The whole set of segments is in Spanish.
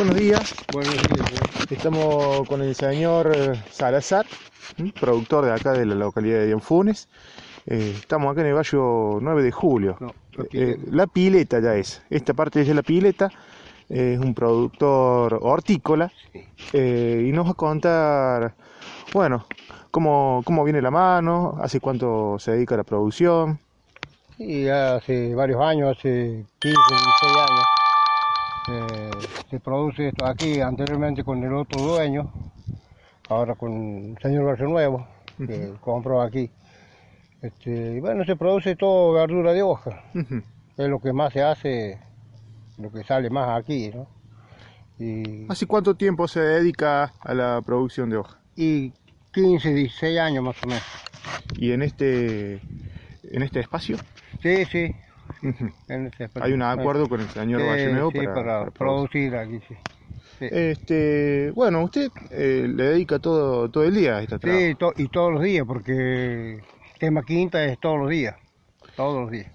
Buenos días, Buenos días. estamos con el señor eh, Salazar, productor de acá de la localidad de Dianfunes. Eh, estamos acá en el barrio 9 de julio. No, la Eh, pileta. la pileta ya es. Esta parte es de la pileta. eh, es un productor hortícola eh, y nos va a contar, bueno, cómo, cómo viene la mano, hace cuánto se dedica a la producción. Y hace varios años, hace 15, 16 años, se produce esto aquí, anteriormente con el otro dueño, ahora con el señor Barrio Nuevo, que compró aquí. Este, y bueno, se produce todo verdura de hoja, Ujú. es lo que más se hace, lo que sale más aquí, ¿no? Y, ¿Hace cuánto tiempo se dedica a la producción de hoja? y 15, 16 años más o menos. Y en este, en este espacio Sí, sí. En espacio. hay un acuerdo con el señor Sí, Valle Nuevo sí, para, para para producir. aquí, sí. Sí. Este, bueno, usted eh, le dedica todo, todo el día a esta trabajo. Sí, to- y todos los días, porque tema quinta es todos los días. Todos los días.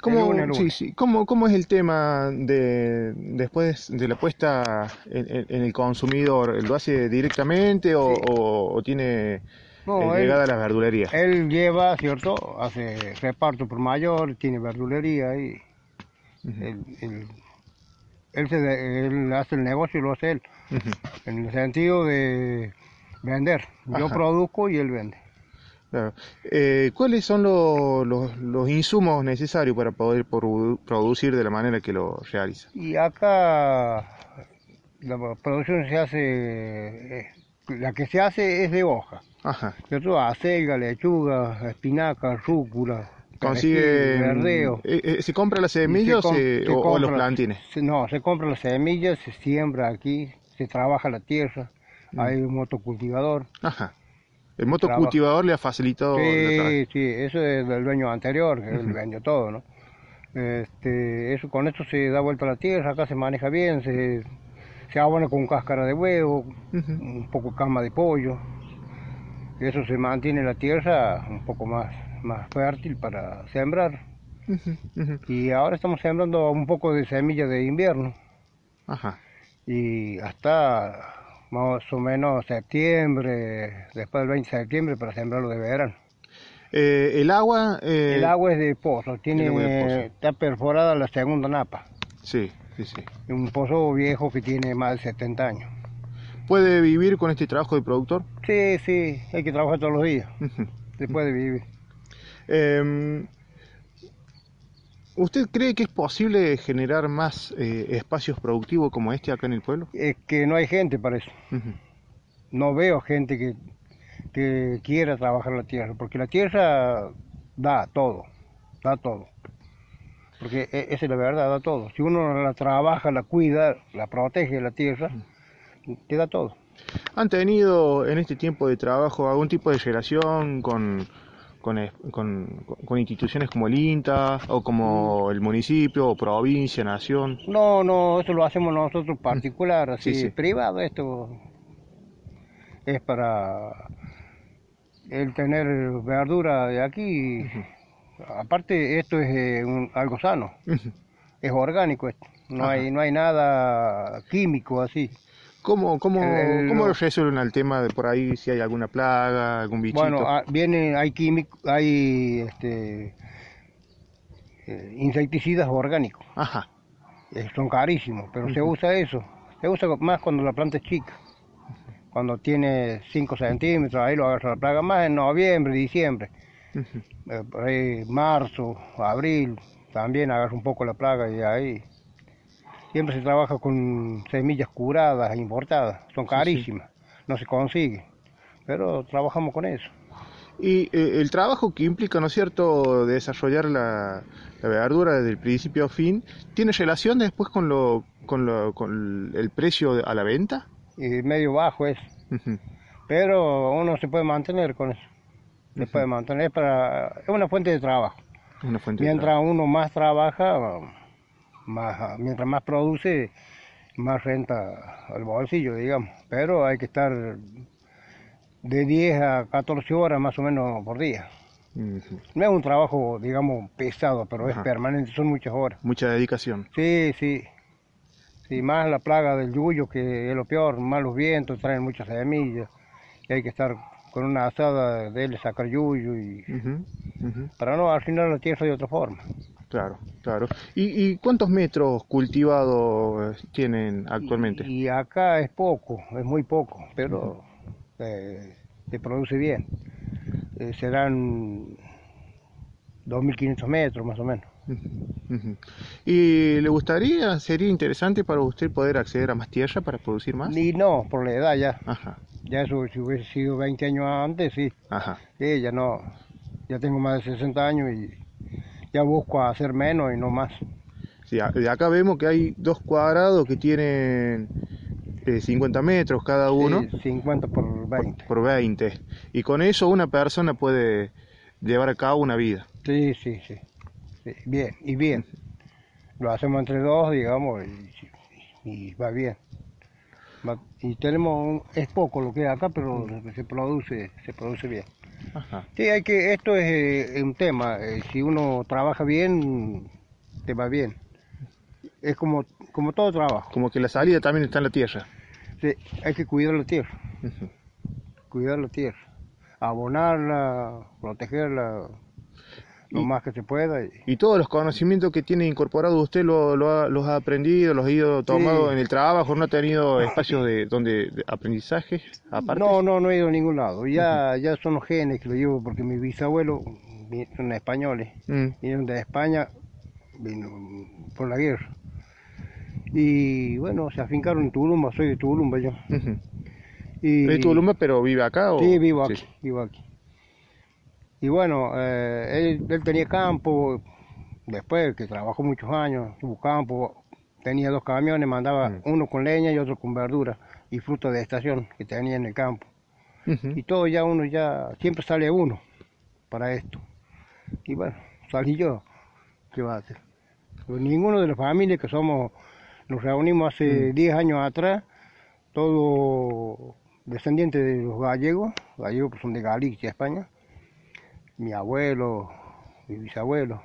¿Cómo, lunes, sí, sí. ¿Cómo, cómo es el tema de después de la puesta en, en- en el consumidor? ¿Lo hace directamente o, Sí. o- o tiene No, él, llegada a las verdulerías? él lleva, ¿cierto? Hace reparto por mayor, tiene verdulería y él, él- él se de- él hace el negocio y lo hace él. En el sentido de vender. Yo Ajá. produzco y él vende. Claro. Eh, ¿Cuáles son lo- los, los insumos necesarios para poder produ- producir de la manera que lo realiza? Y acá la producción se hace, eh, la que se hace es de hoja. Ajá. ¿cierto? Acelga, lechuga, espinaca, rúcula, Consigue, perejil, verdeo. eh, eh, ¿Se compra las se semillas com- eh, se o, o los plantines? se- no, se compra las semillas, se siembra aquí, se trabaja la tierra, Mm. hay un motocultivador. Ajá. El motocultivador le ha facilitado. Sí, sí, eso es del dueño anterior, que vendió todo, ¿no? Este, eso, con esto se da vuelta a la tierra, acá se maneja bien, se, se abona con cáscara de huevo, un poco cama de pollo. Eso se mantiene la tierra un poco más, más fértil para sembrar. Y ahora estamos sembrando un poco de semilla de invierno. Ajá. Y hasta más o menos septiembre, después del 20 de septiembre para sembrarlo de verano. Eh, el agua. eh, El agua es de pozo, tiene, de pozo. está perforada la segunda napa. Sí, sí, sí. Un pozo viejo que tiene más de 70 años. ¿Puede vivir con este trabajo de productor? Sí, sí, hay que trabajar todos los días, se puede vivir. Eh, ¿Usted cree que es posible generar más eh, espacios productivos como este acá en el pueblo? Es que no hay gente para eso. No veo gente que, que quiera trabajar la tierra, porque la tierra da todo, da todo. Porque e- esa es la verdad, da todo. Si uno la trabaja, la cuida, la protege la tierra, te da todo. ¿Han tenido en este tiempo de trabajo algún tipo de relación con, con, es- con- con instituciones como el INTA o como el municipio o provincia, nación? No, no, eso lo hacemos nosotros particular, así, Sí, sí. privado, esto es para el tener verdura de aquí. Aparte, esto es eh, un- algo sano. Es orgánico esto. No Ajá. hay, no hay nada químico así. ¿Cómo, cómo, El- cómo lo resuelven el tema de por ahí si hay alguna plaga, algún bichito? Bueno, ah, viene, hay químico, hay este, eh, insecticidas orgánicos. Ajá. Eh, son carísimos, pero se usa eso. Se usa más cuando la planta es chica. Cuando tiene 5 centímetros, ahí lo agarra la plaga más en noviembre, diciembre. Eh, por ahí marzo, abril, también agarra un poco la plaga y ahí. Siempre se trabaja con semillas curadas, importadas, son sí. carísimas, no se consigue, pero trabajamos con eso. Y eh, el trabajo que implica, ¿no es cierto?, desarrollar la, la verdura desde el principio a fin, ¿tiene relación después con, lo, con, lo, con el precio a la venta? Y medio bajo es. Pero uno se puede mantener con eso. Se puede mantener es para es una fuente de trabajo. Una fuente de Mientras uno más trabaja, más mientras más produce, más renta al bolsillo, digamos. Pero hay que estar de 10 a 14 horas más o menos por día. Ujú, No es un trabajo, digamos, pesado, pero Ajá. es permanente, son muchas horas. Mucha dedicación. Sí, sí. Sí, más la plaga del yuyo, que es lo peor, más los vientos, traen muchas semillas. Y hay que estar con una asada de él, sacar yuyo, y ujú, para no arruinar la tierra de otra forma. Claro, claro. ¿Y, y cuántos metros cultivados tienen actualmente? Y, y acá es poco, es muy poco, pero eh, se produce bien. Eh, serán 2.500 metros más o menos. ¿Y le gustaría, sería interesante para usted poder acceder a más tierra para producir más? Y no, por la edad ya. Ajá, Ya eso, si hubiese sido 20 años antes, sí. ajá. Sí, ya no. Ya tengo más de 60 años y ya busco hacer menos y no más. Sí, acá vemos que hay dos cuadrados que tienen eh, 50 metros cada uno Sí, 50 por 20. por 20. Y con eso una persona puede llevar a cabo una vida. Sí, sí, sí. Sí, Bien, y bien. Lo hacemos entre dos, digamos, y, y va bien. Va- y tenemos, un- es poco lo que hay acá, pero se produce, se produce bien. Ajá. Sí, hay que, esto es eh, un tema, eh, si uno trabaja bien, te va bien. Es como, como todo trabajo, Como que la salida también está en la tierra. Sí, hay que cuidar la tierra, cuidar la tierra, abonarla, protegerla lo Y- más que se pueda. y- Y todos los conocimientos que tiene incorporado usted lo, lo ha- los ha aprendido, los ha ido tomando Sí. en el trabajo, no ha tenido espacios de donde de aprendizaje aparte. No, no, no he ido a ningún lado. Ya, ya son los genes que lo llevo porque mis bisabuelos son españoles, Mm, vinieron de España, vino por la guerra. Y bueno, se afincaron en Tulumba, soy de Tulumba yo. ujú. Y, ¿Es de Tulumba, pero vive acá? O... Sí, vivo aquí, Sí. vivo aquí. Y bueno, eh, él, él tenía campo, después que trabajó muchos años, tuvo campo, tenía dos camiones, mandaba Mm. uno con leña y otro con verdura y fruta de estación que tenía en el campo. Y todo ya uno ya, siempre sale uno para esto. Y bueno, salí yo, ¿qué va a hacer? Pues ninguno de la familia que somos, nos reunimos hace 10 años atrás, todos descendientes de los gallegos, gallegos que son de Galicia, España, mi abuelo, mi bisabuelo.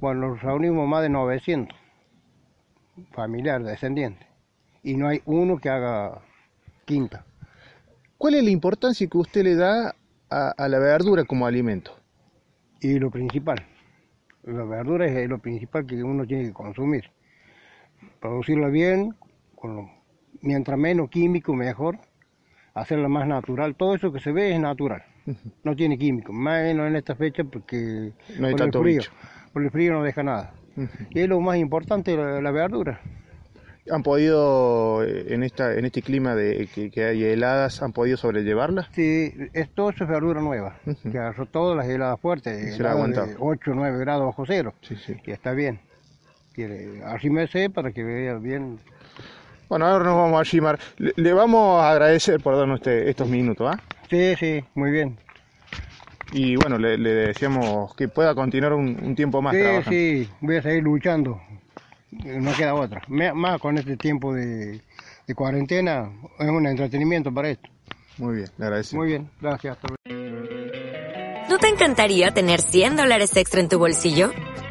Bueno, nos reunimos más de 900 familiares, descendientes. Y no hay uno que haga quinta. ¿Cuál es la importancia que usted le da a, a la verdura como alimento? Y lo principal, la verdura es lo principal que uno tiene que consumir. Producirla bien, con lo- mientras menos químico mejor, hacerla más natural. Todo eso que se ve es natural, no tiene químico, menos en esta fecha porque No hay por el tanto frío, bicho. por el frío no deja nada. Y es lo más importante la, la verdura. ¿Han podido, eh, en esta en este clima de que, que hay heladas, han podido sobrellevarla? Sí, es, todo eso es verdura nueva, Ujú. que agarró todas las heladas fuertes, heladas de aguantado. 8 o 9 grados bajo cero. Sí, sí. y está bien. Arrímese para que vea bien. Bueno, ahora nos vamos a Shimar. Le, le vamos a agradecer por darnos este- estos minutos, ¿ah? Sí, sí, muy bien. Y bueno, le, le deseamos que pueda continuar un, un tiempo más sí, trabajando. sí, voy a seguir luchando. No queda otra. Me- Más con este tiempo de, de cuarentena, es un entretenimiento para esto. Muy bien, le agradecemos. Muy bien, gracias. hasta luego. ¿No te encantaría tener 100 dólares extra en tu bolsillo?